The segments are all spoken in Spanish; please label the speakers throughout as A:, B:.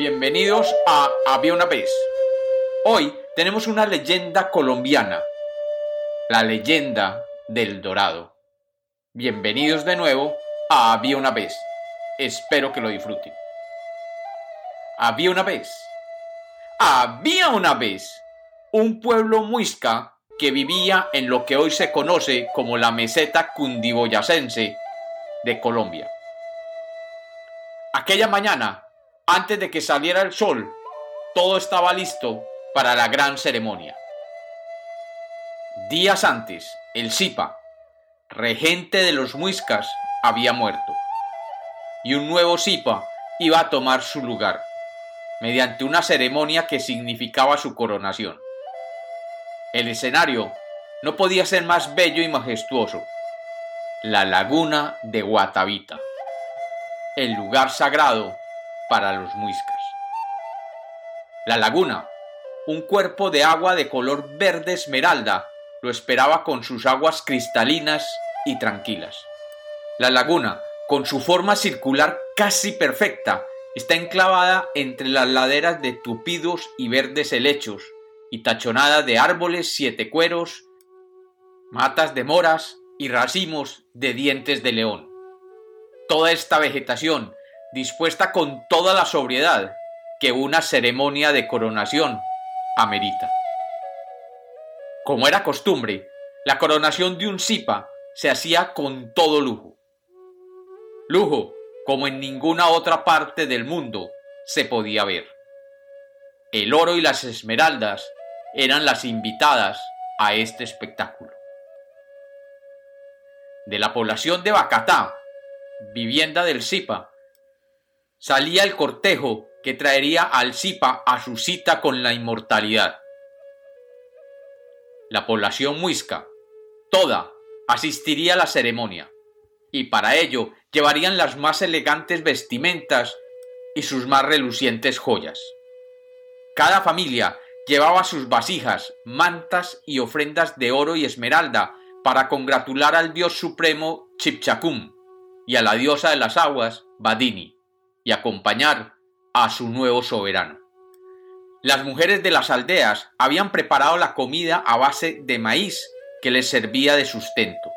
A: Bienvenidos a Había una vez. Hoy tenemos una leyenda colombiana, la leyenda del Dorado. Bienvenidos de nuevo a Había una vez. Espero que lo disfruten. Había una vez. Había una vez un pueblo muisca que vivía en lo que hoy se conoce como la meseta cundiboyacense de Colombia. Aquella mañana, antes de que saliera el sol, todo estaba listo para la gran ceremonia. Días antes, el Zipa, regente de los muiscas, había muerto, y un nuevo Zipa iba a tomar su lugar, mediante una ceremonia que significaba su coronación. El escenario no podía ser más bello y majestuoso. La laguna de Guatavita, el lugar sagrado para los muiscas. La laguna, un cuerpo de agua de color verde esmeralda, lo esperaba con sus aguas cristalinas y tranquilas. La laguna, con su forma circular casi perfecta, está enclavada entre las laderas de tupidos y verdes helechos y tachonada de árboles siete cueros, matas de moras y racimos de dientes de león. Toda esta vegetación, dispuesta con toda la sobriedad que una ceremonia de coronación amerita. Como era costumbre, la coronación de un zipa se hacía con todo lujo. Lujo como en ninguna otra parte del mundo se podía ver. El oro y las esmeraldas eran las invitadas a este espectáculo. De la población de Bacatá, vivienda del Zipa, salía el cortejo que traería al Zipa a su cita con la inmortalidad. La población muisca, toda, asistiría a la ceremonia, y para ello llevarían las más elegantes vestimentas y sus más relucientes joyas. Cada familia llevaba sus vasijas, mantas y ofrendas de oro y esmeralda para congratular al dios supremo Chipchacum y a la diosa de las aguas Badini y acompañar a su nuevo soberano. Las mujeres de las aldeas habían preparado la comida a base de maíz que les servía de sustento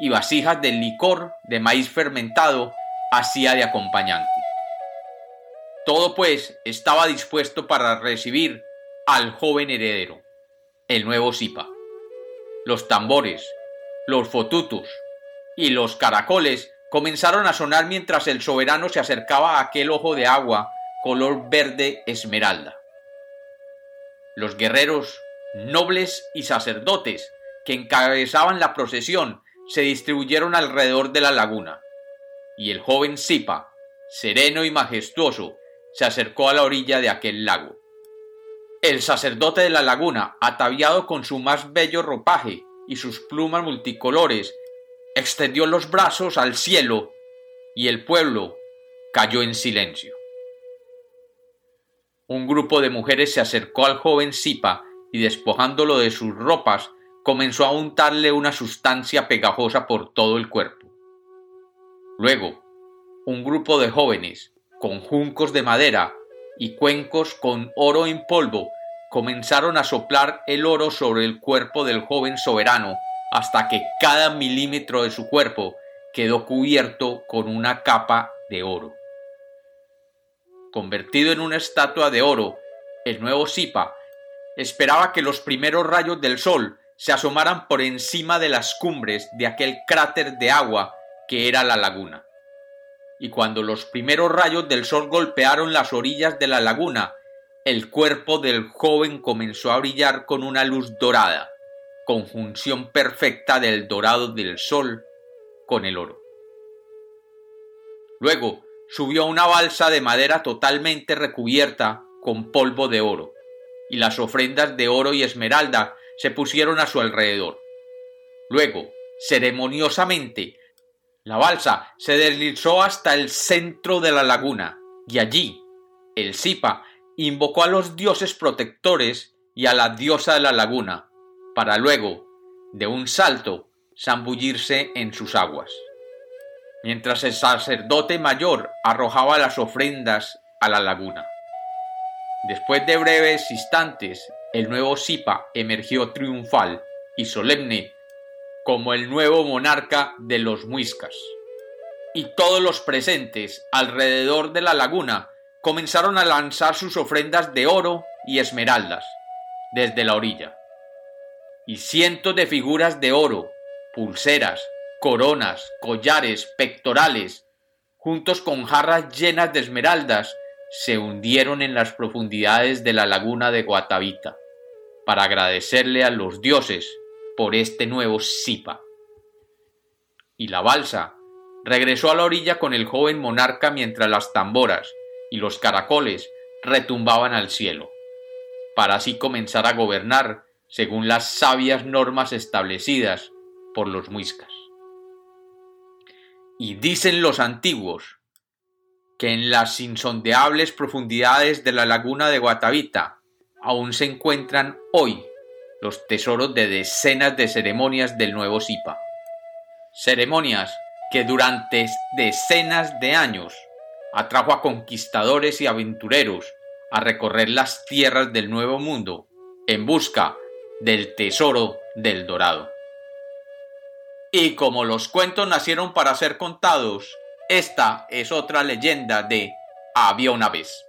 A: y vasijas de licor de maíz fermentado hacía de acompañante. Todo pues estaba dispuesto para recibir al joven heredero, el nuevo Zipa. Los tambores, los fotutos y los caracoles comenzaron a sonar mientras el soberano se acercaba a aquel ojo de agua color verde esmeralda. Los guerreros, nobles y sacerdotes que encabezaban la procesión se distribuyeron alrededor de la laguna, y el joven Zipa, sereno y majestuoso, se acercó a la orilla de aquel lago. El sacerdote de la laguna, ataviado con su más bello ropaje y sus plumas multicolores, extendió los brazos al cielo y el pueblo cayó en silencio. Un grupo de mujeres se acercó al joven Zipa y despojándolo de sus ropas, comenzó a untarle una sustancia pegajosa por todo el cuerpo. Luego, un grupo de jóvenes, con juncos de madera, y cuencos con oro en polvo comenzaron a soplar el oro sobre el cuerpo del joven soberano hasta que cada milímetro de su cuerpo quedó cubierto con una capa de oro. Convertido en una estatua de oro, el nuevo Zipa esperaba que los primeros rayos del sol se asomaran por encima de las cumbres de aquel cráter de agua que era la laguna y cuando los primeros rayos del sol golpearon las orillas de la laguna, el cuerpo del joven comenzó a brillar con una luz dorada, conjunción perfecta del dorado del sol con el oro. Luego subió a una balsa de madera totalmente recubierta con polvo de oro, y las ofrendas de oro y esmeralda se pusieron a su alrededor. Luego, ceremoniosamente, la balsa se deslizó hasta el centro de la laguna y allí el Zipa invocó a los dioses protectores y a la diosa de la laguna, para luego, de un salto, zambullirse en sus aguas. Mientras el sacerdote mayor arrojaba las ofrendas a la laguna. Después de breves instantes, el nuevo Zipa emergió triunfal y solemne como el nuevo monarca de los muiscas. Y todos los presentes alrededor de la laguna comenzaron a lanzar sus ofrendas de oro y esmeraldas desde la orilla. Y cientos de figuras de oro, pulseras, coronas, collares, pectorales, juntos con jarras llenas de esmeraldas, se hundieron en las profundidades de la laguna de Guatavita para agradecerle a los dioses por este nuevo Zipa. Y la balsa regresó a la orilla con el joven monarca mientras las tamboras y los caracoles retumbaban al cielo, para así comenzar a gobernar según las sabias normas establecidas por los muiscas. Y dicen los antiguos que en las insondeables profundidades de la laguna de Guatavita aún se encuentran hoy los tesoros de decenas de ceremonias del nuevo Zipa. Ceremonias que durante decenas de años atrajo a conquistadores y aventureros a recorrer las tierras del Nuevo Mundo en busca del tesoro del Dorado. Y como los cuentos nacieron para ser contados, esta es otra leyenda de Había una vez.